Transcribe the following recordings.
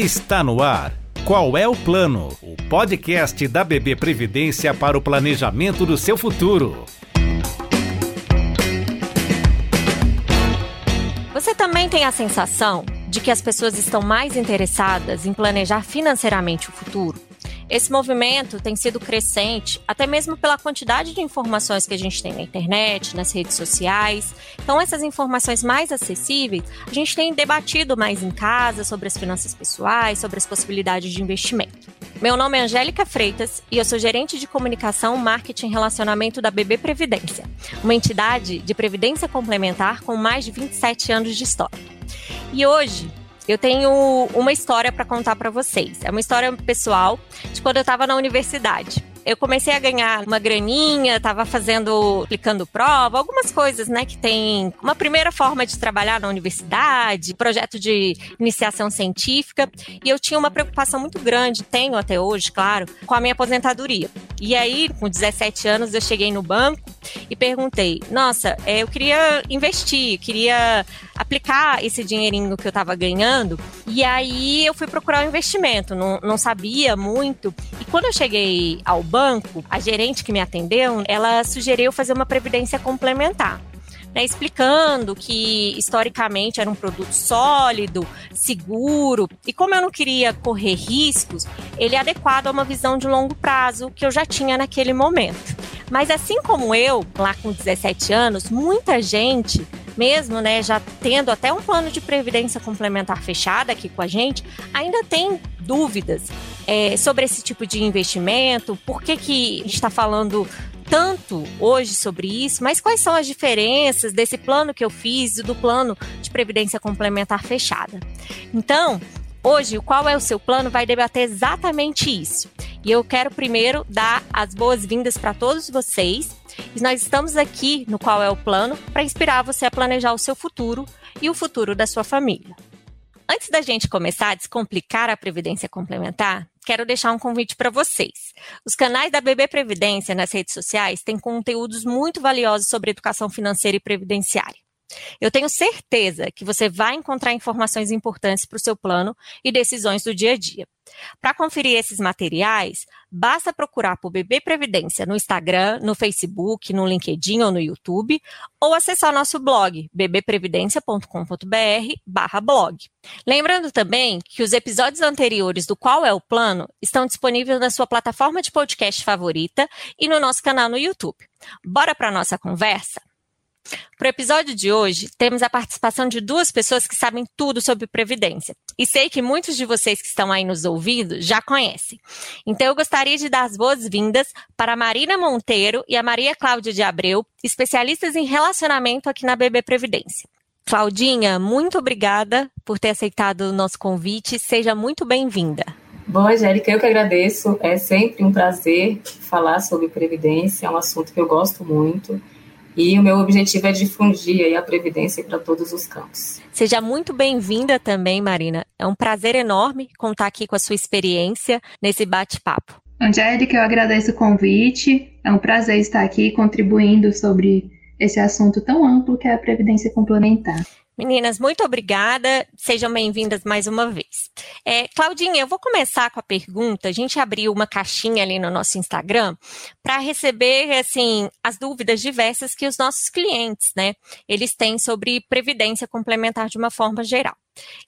Está no ar. Qual é o plano? O podcast da BB Previdência para o planejamento do seu futuro. Você também tem a sensação de que as pessoas estão mais interessadas em planejar financeiramente o futuro? Esse movimento tem sido crescente, até mesmo pela quantidade de informações que a gente tem na internet, nas redes sociais. Então, essas informações mais acessíveis, a gente tem debatido mais em casa sobre as finanças pessoais, sobre as possibilidades de investimento. Meu nome é Angélica Freitas e eu sou gerente de comunicação, marketing e relacionamento da BB Previdência, uma entidade de previdência complementar com mais de 27 anos de história. E hoje eu tenho uma história para contar para vocês. É uma história pessoal de quando eu estava na universidade eu comecei a ganhar uma graninha, estava fazendo, aplicando prova, algumas coisas, né, que tem uma primeira forma de trabalhar na universidade, projeto de iniciação científica, e eu tinha uma preocupação muito grande, tenho até hoje, claro, com a minha aposentadoria. E aí, com 17 anos, eu cheguei no banco e perguntei: "Nossa, é, eu queria investir, queria aplicar esse dinheirinho que eu estava ganhando". E aí eu fui procurar um investimento, não, não sabia muito. E quando eu cheguei ao banco, a gerente que me atendeu, ela sugeriu fazer uma previdência complementar. Né, explicando que historicamente era um produto sólido, seguro, e como eu não queria correr riscos, ele é adequado a uma visão de longo prazo que eu já tinha naquele momento. Mas assim como eu, lá com 17 anos, muita gente, mesmo né, já tendo até um plano de previdência complementar fechado aqui com a gente, ainda tem dúvidas é, sobre esse tipo de investimento, por que, que a gente está falando tanto hoje sobre isso, mas quais são as diferenças desse plano que eu fiz e do plano de previdência complementar fechada. Então, hoje, o qual é o seu plano vai debater exatamente isso. E eu quero primeiro dar as boas-vindas para todos vocês. E nós estamos aqui no Qual é o Plano para inspirar você a planejar o seu futuro e o futuro da sua família. Antes da gente começar a descomplicar a previdência complementar, quero deixar um convite para vocês. Os canais da BB Previdência nas redes sociais têm conteúdos muito valiosos sobre educação financeira e previdenciária. Eu tenho certeza que você vai encontrar informações importantes para o seu plano e decisões do dia a dia. Para conferir esses materiais, basta procurar por BB Previdência no Instagram, no Facebook, no LinkedIn ou no YouTube, ou acessar nosso blog bbprevidencia.com.br/blog. Lembrando também que os episódios anteriores do Qual é o Plano estão disponíveis na sua plataforma de podcast favorita e no nosso canal no YouTube. Bora para nossa conversa? Para o episódio de hoje, temos a participação de duas pessoas que sabem tudo sobre Previdência. E sei que muitos de vocês que estão aí nos ouvindo já conhecem. Então, eu gostaria de dar as boas-vindas para a Marina Monteiro e a Maria Cláudia de Abreu, especialistas em relacionamento aqui na BB Previdência. Claudinha, muito obrigada por ter aceitado o nosso convite. Seja muito bem-vinda. Bom, Angélica, eu que agradeço. É sempre um prazer falar sobre Previdência, é um assunto que eu gosto muito. E o meu objetivo é difundir a previdência para todos os campos. Seja muito bem-vinda também, Marina. É um prazer enorme contar aqui com a sua experiência nesse bate-papo. Angélica, eu agradeço o convite. É um prazer estar aqui contribuindo sobre esse assunto tão amplo que é a previdência complementar. Meninas, muito obrigada. Sejam bem-vindas mais uma vez. É, Claudinha, eu vou começar com a pergunta. A gente abriu uma caixinha ali no nosso Instagram para receber, assim, as dúvidas diversas que os nossos clientes, né, eles têm sobre previdência complementar de uma forma geral.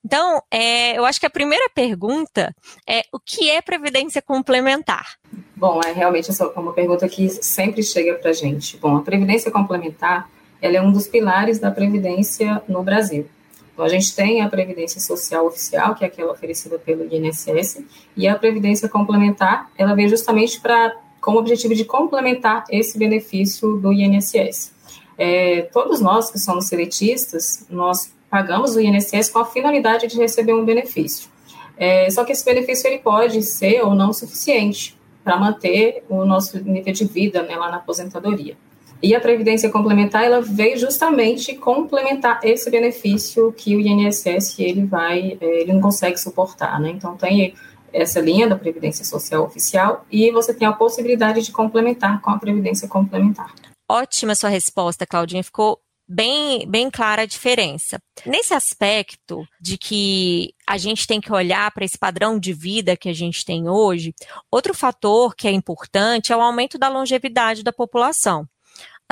Então, é, eu acho que a primeira pergunta é o que é previdência complementar? Bom, é realmente essa é uma pergunta que sempre chega para gente. Bom, a previdência complementar ela é um dos pilares da previdência no Brasil. Então, a gente tem a Previdência Social Oficial, que é aquela oferecida pelo INSS, e a Previdência Complementar, ela vem justamente para com o objetivo de complementar esse benefício do INSS. É, todos nós que somos seletistas, nós pagamos o INSS com a finalidade de receber um benefício. É, só que esse benefício ele pode ser ou não suficiente para manter o nosso nível de vida né, lá na aposentadoria. E a previdência complementar, ela veio justamente complementar esse benefício que o INSS ele vai, é, ele não consegue suportar, né? Então tem essa linha da previdência social oficial e você tem a possibilidade de complementar com a previdência complementar. Ótima sua resposta, Claudinha. Ficou bem, bem clara a diferença. Nesse aspecto de que a gente tem que olhar para esse padrão de vida que a gente tem hoje, outro fator que é importante é o aumento da longevidade da população.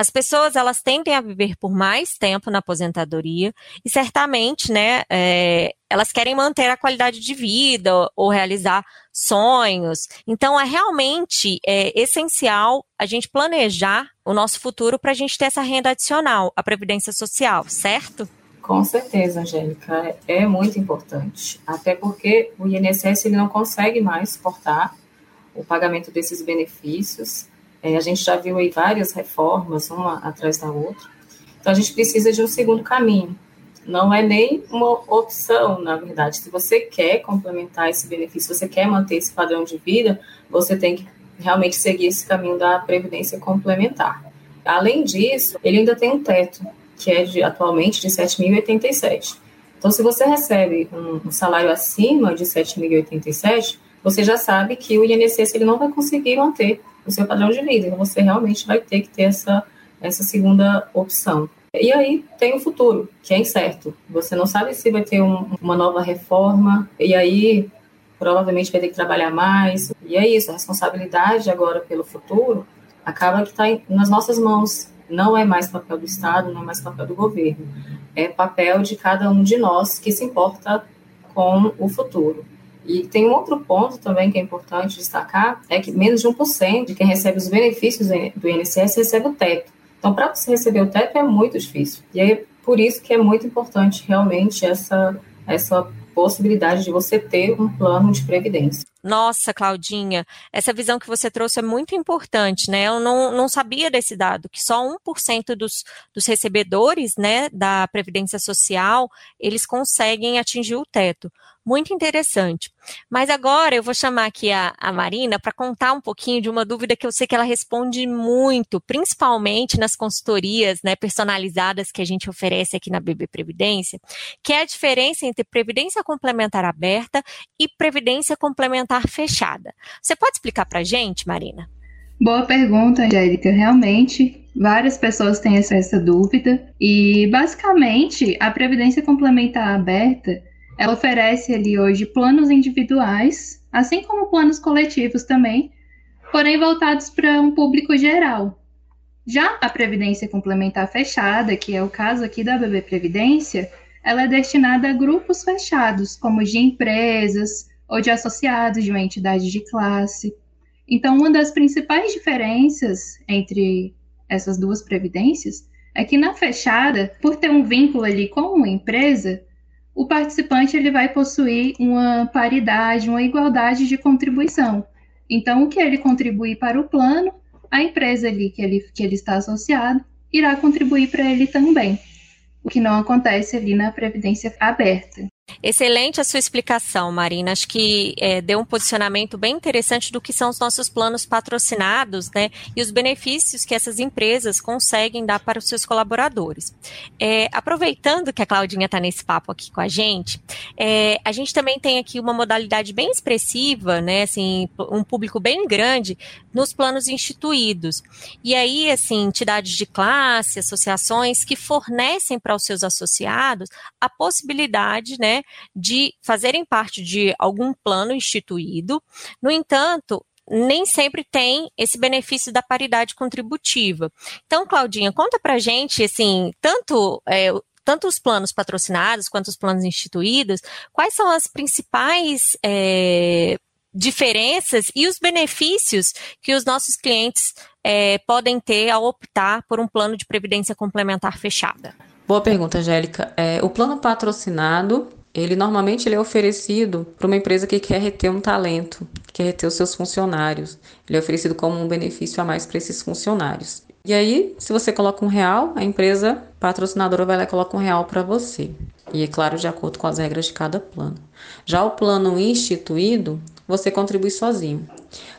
As pessoas elas tendem a viver por mais tempo na aposentadoria e certamente, né, é, elas querem manter a qualidade de vida ou realizar sonhos. Então é realmente é, essencial a gente planejar o nosso futuro para a gente ter essa renda adicional, a previdência social, certo? Com certeza, Angélica, é muito importante. Até porque o INSS ele não consegue mais suportar o pagamento desses benefícios é, a gente já viu aí várias reformas, uma atrás da outra. Então, a gente precisa de um segundo caminho. Não é nem uma opção, na verdade. Se você quer complementar esse benefício, você quer manter esse padrão de vida, você tem que realmente seguir esse caminho da previdência complementar. Além disso, ele ainda tem um teto, que é de, atualmente de 7.087. Então, se você recebe um, um salário acima de 7.087, você já sabe que o INSS ele não vai conseguir manter o seu padrão de vida. Então, você realmente vai ter que ter essa, essa segunda opção. E aí tem o futuro, que é incerto. Você não sabe se vai ter um, uma nova reforma, e aí provavelmente vai ter que trabalhar mais. E é isso, a responsabilidade agora pelo futuro acaba que está nas nossas mãos. Não é mais papel do Estado, não é mais papel do governo. É papel de cada um de nós que se importa com o futuro. E tem um outro ponto também que é importante destacar, é que menos de 1% de quem recebe os benefícios do INSS recebe o teto. Então, para você receber o teto é muito difícil. E é por isso que é muito importante realmente essa, essa possibilidade de você ter um plano de previdência. Nossa, Claudinha, essa visão que você trouxe é muito importante, né? Eu não, não sabia desse dado, que só 1% dos, dos recebedores né, da Previdência Social, eles conseguem atingir o teto muito interessante. Mas agora eu vou chamar aqui a, a Marina para contar um pouquinho de uma dúvida que eu sei que ela responde muito, principalmente nas consultorias né, personalizadas que a gente oferece aqui na BB Previdência, que é a diferença entre previdência complementar aberta e previdência complementar fechada. Você pode explicar para a gente, Marina? Boa pergunta, Angélica. Realmente, várias pessoas têm essa, essa dúvida. E, basicamente, a previdência complementar aberta ela oferece ali hoje planos individuais, assim como planos coletivos também, porém voltados para um público geral. Já a previdência complementar fechada, que é o caso aqui da BB Previdência, ela é destinada a grupos fechados, como de empresas ou de associados de uma entidade de classe. Então, uma das principais diferenças entre essas duas previdências é que na fechada, por ter um vínculo ali com uma empresa, o participante ele vai possuir uma paridade, uma igualdade de contribuição. Então, o que ele contribui para o plano, a empresa ali que ele, que ele está associado irá contribuir para ele também, o que não acontece ali na previdência aberta. Excelente a sua explicação, Marina. Acho que é, deu um posicionamento bem interessante do que são os nossos planos patrocinados, né? E os benefícios que essas empresas conseguem dar para os seus colaboradores. É, aproveitando que a Claudinha está nesse papo aqui com a gente, é, a gente também tem aqui uma modalidade bem expressiva, né? Assim, um público bem grande nos planos instituídos. E aí, assim, entidades de classe, associações que fornecem para os seus associados a possibilidade, né? De fazerem parte de algum plano instituído. No entanto, nem sempre tem esse benefício da paridade contributiva. Então, Claudinha, conta pra gente, assim, tanto é, tanto os planos patrocinados quanto os planos instituídos, quais são as principais é, diferenças e os benefícios que os nossos clientes é, podem ter ao optar por um plano de previdência complementar fechada? Boa pergunta, Angélica. É, o plano patrocinado ele normalmente ele é oferecido para uma empresa que quer reter um talento, quer reter os seus funcionários. Ele é oferecido como um benefício a mais para esses funcionários. E aí, se você coloca um real, a empresa patrocinadora vai lá e coloca um real para você. E é claro, de acordo com as regras de cada plano. Já o plano instituído, você contribui sozinho.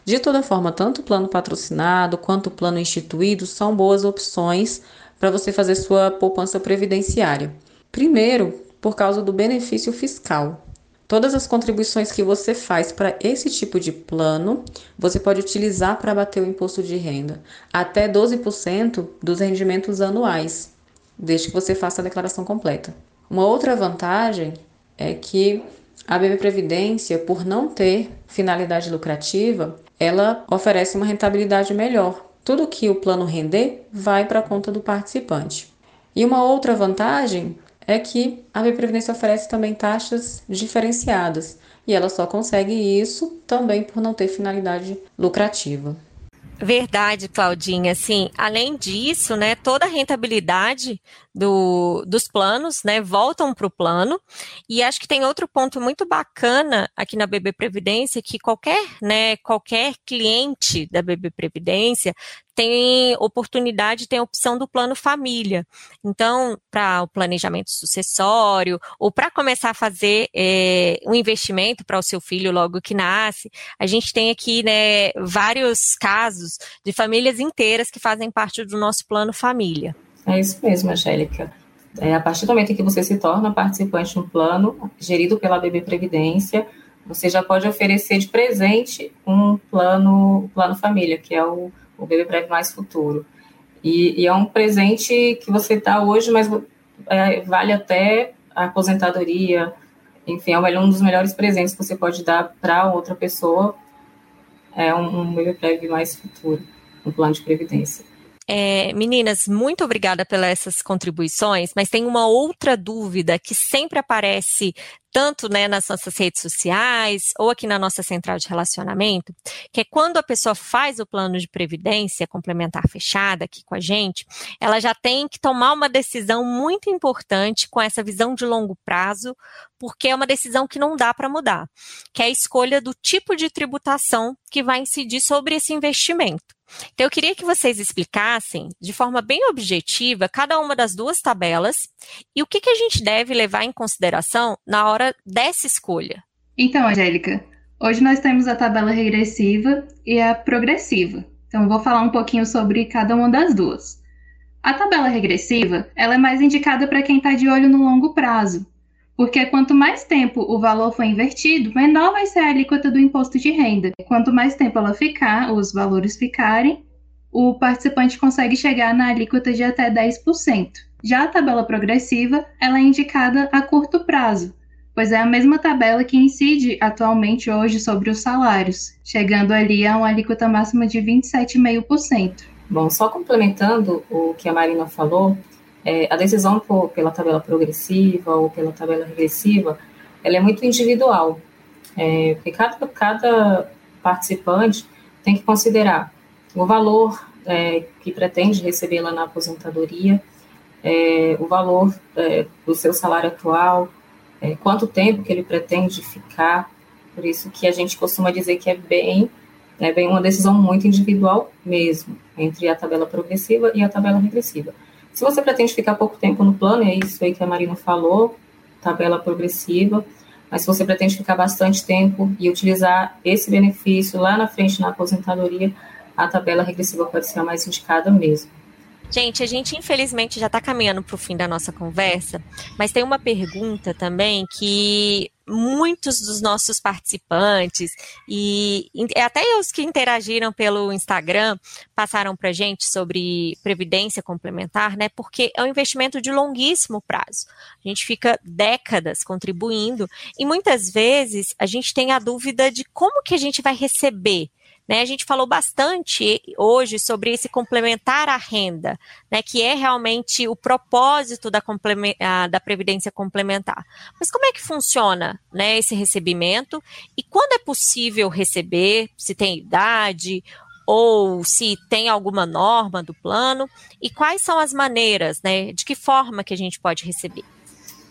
De toda forma, tanto o plano patrocinado quanto o plano instituído são boas opções para você fazer sua poupança previdenciária. Primeiro, por causa do benefício fiscal. Todas as contribuições que você faz para esse tipo de plano, você pode utilizar para bater o imposto de renda, até 12% dos rendimentos anuais. desde que você faça a declaração completa. Uma outra vantagem é que a BB Previdência, por não ter finalidade lucrativa, ela oferece uma rentabilidade melhor. Tudo que o plano render vai para a conta do participante. E uma outra vantagem é que a BB Previdência oferece também taxas diferenciadas, e ela só consegue isso também por não ter finalidade lucrativa. Verdade, Claudinha. Sim, além disso, né, toda a rentabilidade do, dos planos, né, voltam para o plano. E acho que tem outro ponto muito bacana aqui na BB Previdência, que qualquer, né, qualquer cliente da BB Previdência tem oportunidade, tem a opção do plano família. Então, para o planejamento sucessório, ou para começar a fazer é, um investimento para o seu filho logo que nasce, a gente tem aqui né, vários casos de famílias inteiras que fazem parte do nosso plano família. É isso mesmo, Angélica. É, a partir do momento em que você se torna participante de um plano gerido pela BB Previdência, você já pode oferecer de presente um plano, plano família, que é o o Bebê Breve Mais Futuro. E, e é um presente que você dá hoje, mas é, vale até a aposentadoria. Enfim, é um dos melhores presentes que você pode dar para outra pessoa. É um, um Bebê Breve Mais Futuro, um plano de previdência. É, meninas, muito obrigada pelas essas contribuições, mas tem uma outra dúvida que sempre aparece tanto né, nas nossas redes sociais ou aqui na nossa central de relacionamento, que é quando a pessoa faz o plano de previdência complementar fechada aqui com a gente, ela já tem que tomar uma decisão muito importante com essa visão de longo prazo, porque é uma decisão que não dá para mudar, que é a escolha do tipo de tributação que vai incidir sobre esse investimento. Então, eu queria que vocês explicassem, de forma bem objetiva, cada uma das duas tabelas e o que, que a gente deve levar em consideração na hora dessa escolha. Então, Angélica, hoje nós temos a tabela regressiva e a progressiva. Então, eu vou falar um pouquinho sobre cada uma das duas. A tabela regressiva, ela é mais indicada para quem está de olho no longo prazo, porque quanto mais tempo o valor for invertido, menor vai ser a alíquota do imposto de renda. Quanto mais tempo ela ficar, os valores ficarem, o participante consegue chegar na alíquota de até 10%. Já a tabela progressiva, ela é indicada a curto prazo, pois é a mesma tabela que incide atualmente hoje sobre os salários, chegando ali a uma alíquota máxima de 27,5%. Bom, só complementando o que a Marina falou, é, a decisão por, pela tabela progressiva ou pela tabela regressiva, ela é muito individual, é, porque cada, cada participante tem que considerar o valor é, que pretende receber lá na aposentadoria, é, o valor é, do seu salário atual, é, quanto tempo que ele pretende ficar, por isso que a gente costuma dizer que é bem, é bem uma decisão muito individual mesmo, entre a tabela progressiva e a tabela regressiva. Se você pretende ficar pouco tempo no plano, é isso aí que a Marina falou, tabela progressiva, mas se você pretende ficar bastante tempo e utilizar esse benefício lá na frente na aposentadoria, a tabela regressiva pode ser a mais indicada mesmo. Gente, a gente infelizmente já está caminhando para o fim da nossa conversa, mas tem uma pergunta também que muitos dos nossos participantes e até os que interagiram pelo Instagram passaram para gente sobre previdência complementar, né? Porque é um investimento de longuíssimo prazo. A gente fica décadas contribuindo e muitas vezes a gente tem a dúvida de como que a gente vai receber né, a gente falou bastante hoje sobre esse complementar à renda, né, que é realmente o propósito da, da Previdência Complementar. Mas como é que funciona né, esse recebimento e quando é possível receber, se tem idade ou se tem alguma norma do plano e quais são as maneiras, né, de que forma que a gente pode receber?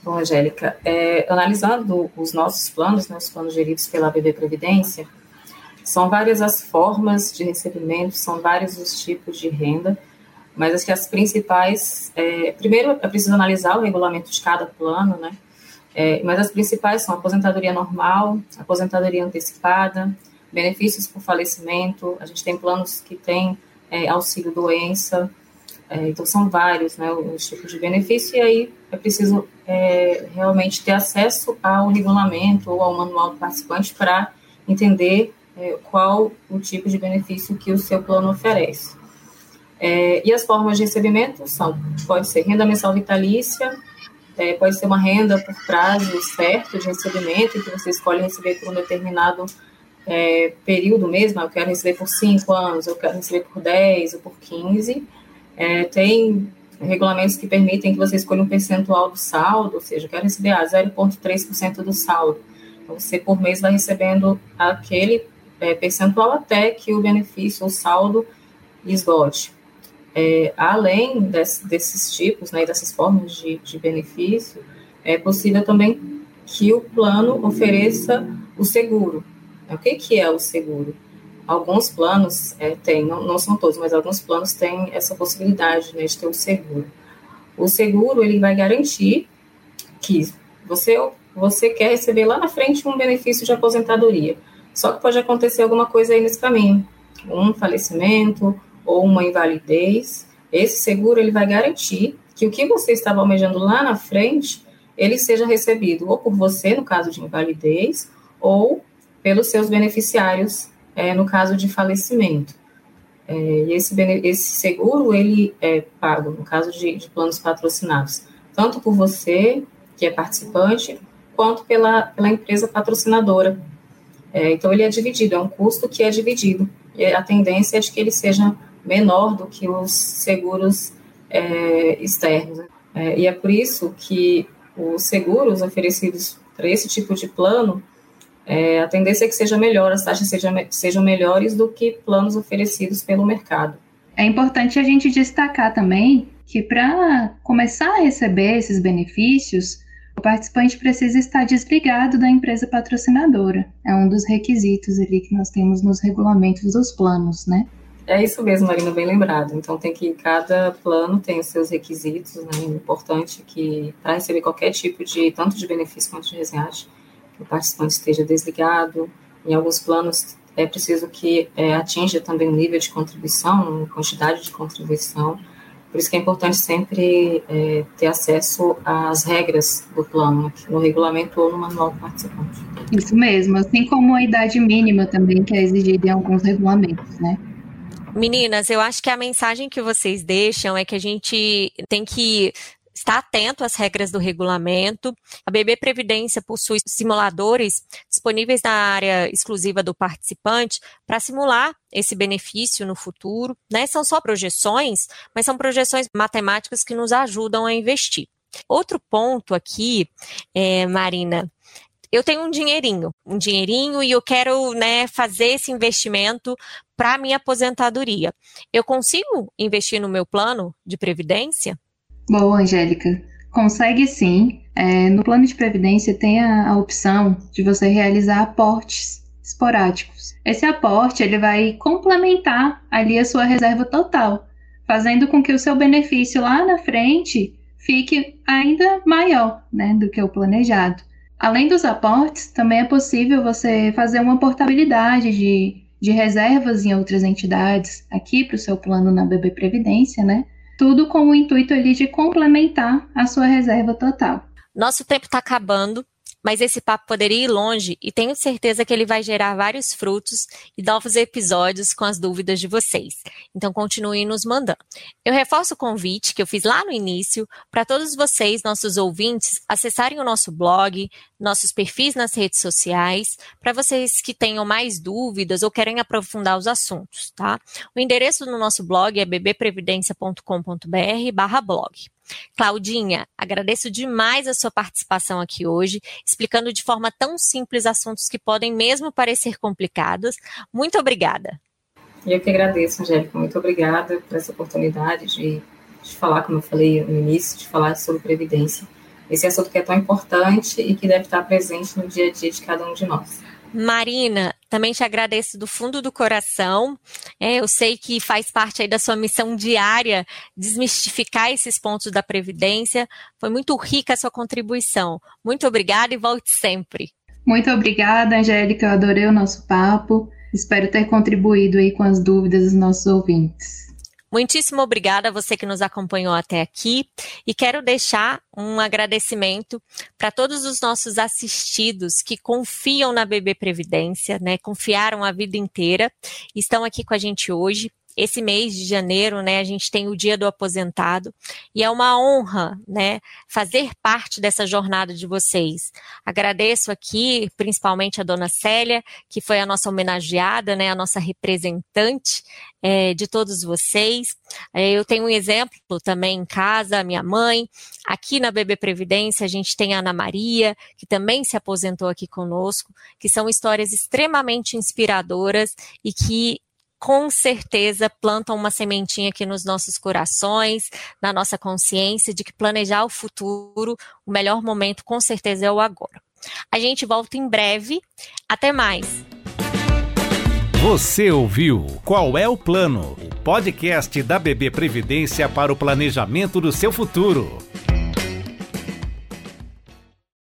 Bom, Angélica, é, analisando os nossos planos, né, os planos geridos pela BB Previdência, são várias as formas de recebimento, são vários os tipos de renda, mas acho que as principais, é, primeiro é preciso analisar o regulamento de cada plano, né? É, mas as principais são aposentadoria normal, aposentadoria antecipada, benefícios por falecimento, a gente tem planos que têm é, auxílio doença, é, então são vários né, os tipos de benefício, e aí é preciso é, realmente ter acesso ao regulamento ou ao manual do participante para entender qual o tipo de benefício que o seu plano oferece. É, e as formas de recebimento são, pode ser renda mensal vitalícia, é, pode ser uma renda por prazo certo de recebimento, que você escolhe receber por um determinado é, período mesmo, eu quero receber por 5 anos, eu quero receber por 10 ou por 15. É, tem regulamentos que permitem que você escolha um percentual do saldo, ou seja, eu quero receber ah, 0,3% do saldo. Então, você por mês vai recebendo aquele é, percentual até que o benefício, o saldo, esgote. É, além desse, desses tipos, né, dessas formas de, de benefício, é possível também que o plano ofereça o seguro. O que, que é o seguro? Alguns planos é, têm, não, não, são todos, mas alguns planos têm essa possibilidade né, de ter o seguro. O seguro ele vai garantir que você, você quer receber lá na frente um benefício de aposentadoria. Só que pode acontecer alguma coisa aí nesse caminho, um falecimento ou uma invalidez. Esse seguro ele vai garantir que o que você estava almejando lá na frente ele seja recebido ou por você no caso de invalidez ou pelos seus beneficiários é, no caso de falecimento. É, e esse, esse seguro ele é pago no caso de, de planos patrocinados, tanto por você que é participante quanto pela, pela empresa patrocinadora é, então, ele é dividido, é um custo que é dividido. E a tendência é de que ele seja menor do que os seguros é, externos. É, e é por isso que os seguros oferecidos para esse tipo de plano, é, a tendência é que seja melhor, as taxas sejam, sejam melhores do que planos oferecidos pelo mercado. É importante a gente destacar também que para começar a receber esses benefícios, o participante precisa estar desligado da empresa patrocinadora. É um dos requisitos ali que nós temos nos regulamentos dos planos, né? É isso mesmo, Marina, bem lembrado. Então tem que cada plano tem os seus requisitos, né? É importante que para receber qualquer tipo de tanto de benefício quanto de resgate, que o participante esteja desligado. Em alguns planos é preciso que é, atinja também o nível de contribuição, quantidade de contribuição. Por isso que é importante sempre é, ter acesso às regras do plano, no regulamento ou no manual do participante. Isso mesmo, assim como a idade mínima também, que é exigida em alguns regulamentos, né? Meninas, eu acho que a mensagem que vocês deixam é que a gente tem que está atento às regras do regulamento. A BB Previdência possui simuladores disponíveis na área exclusiva do participante para simular esse benefício no futuro. Né? São só projeções, mas são projeções matemáticas que nos ajudam a investir. Outro ponto aqui, é, Marina, eu tenho um dinheirinho, um dinheirinho e eu quero né, fazer esse investimento para minha aposentadoria. Eu consigo investir no meu plano de previdência? Boa, Angélica. Consegue sim. É, no plano de previdência tem a, a opção de você realizar aportes esporádicos. Esse aporte ele vai complementar ali a sua reserva total, fazendo com que o seu benefício lá na frente fique ainda maior né, do que o planejado. Além dos aportes, também é possível você fazer uma portabilidade de, de reservas em outras entidades aqui para o seu plano na BB Previdência, né? Tudo com o intuito ali de complementar a sua reserva total. Nosso tempo está acabando, mas esse papo poderia ir longe e tenho certeza que ele vai gerar vários frutos e novos episódios com as dúvidas de vocês. Então continuem nos mandando. Eu reforço o convite que eu fiz lá no início para todos vocês, nossos ouvintes, acessarem o nosso blog, nossos perfis nas redes sociais, para vocês que tenham mais dúvidas ou querem aprofundar os assuntos, tá? O endereço do nosso blog é bbprevidencia.com.br/blog. Claudinha, agradeço demais a sua participação aqui hoje, explicando de forma tão simples assuntos que podem mesmo parecer complicados. Muito obrigada. Eu que agradeço, Angélica. Muito obrigada por essa oportunidade de, de falar, como eu falei no início, de falar sobre previdência. Esse assunto que é tão importante e que deve estar presente no dia a dia de cada um de nós. Marina, também te agradeço do fundo do coração. É, eu sei que faz parte aí da sua missão diária desmistificar esses pontos da Previdência. Foi muito rica a sua contribuição. Muito obrigada e volte sempre. Muito obrigada, Angélica. Eu adorei o nosso papo. Espero ter contribuído aí com as dúvidas dos nossos ouvintes. Muitíssimo obrigada a você que nos acompanhou até aqui e quero deixar um agradecimento para todos os nossos assistidos que confiam na BB Previdência, né? Confiaram a vida inteira, estão aqui com a gente hoje. Esse mês de janeiro, né, a gente tem o Dia do Aposentado e é uma honra, né, fazer parte dessa jornada de vocês. Agradeço aqui, principalmente a dona Célia, que foi a nossa homenageada, né, a nossa representante é, de todos vocês. É, eu tenho um exemplo também em casa, minha mãe. Aqui na BB Previdência, a gente tem a Ana Maria, que também se aposentou aqui conosco, que são histórias extremamente inspiradoras e que com certeza plantam uma sementinha aqui nos nossos corações, na nossa consciência de que planejar o futuro, o melhor momento com certeza é o agora. A gente volta em breve. Até mais. Você ouviu Qual é o Plano? O podcast da BB Previdência para o planejamento do seu futuro.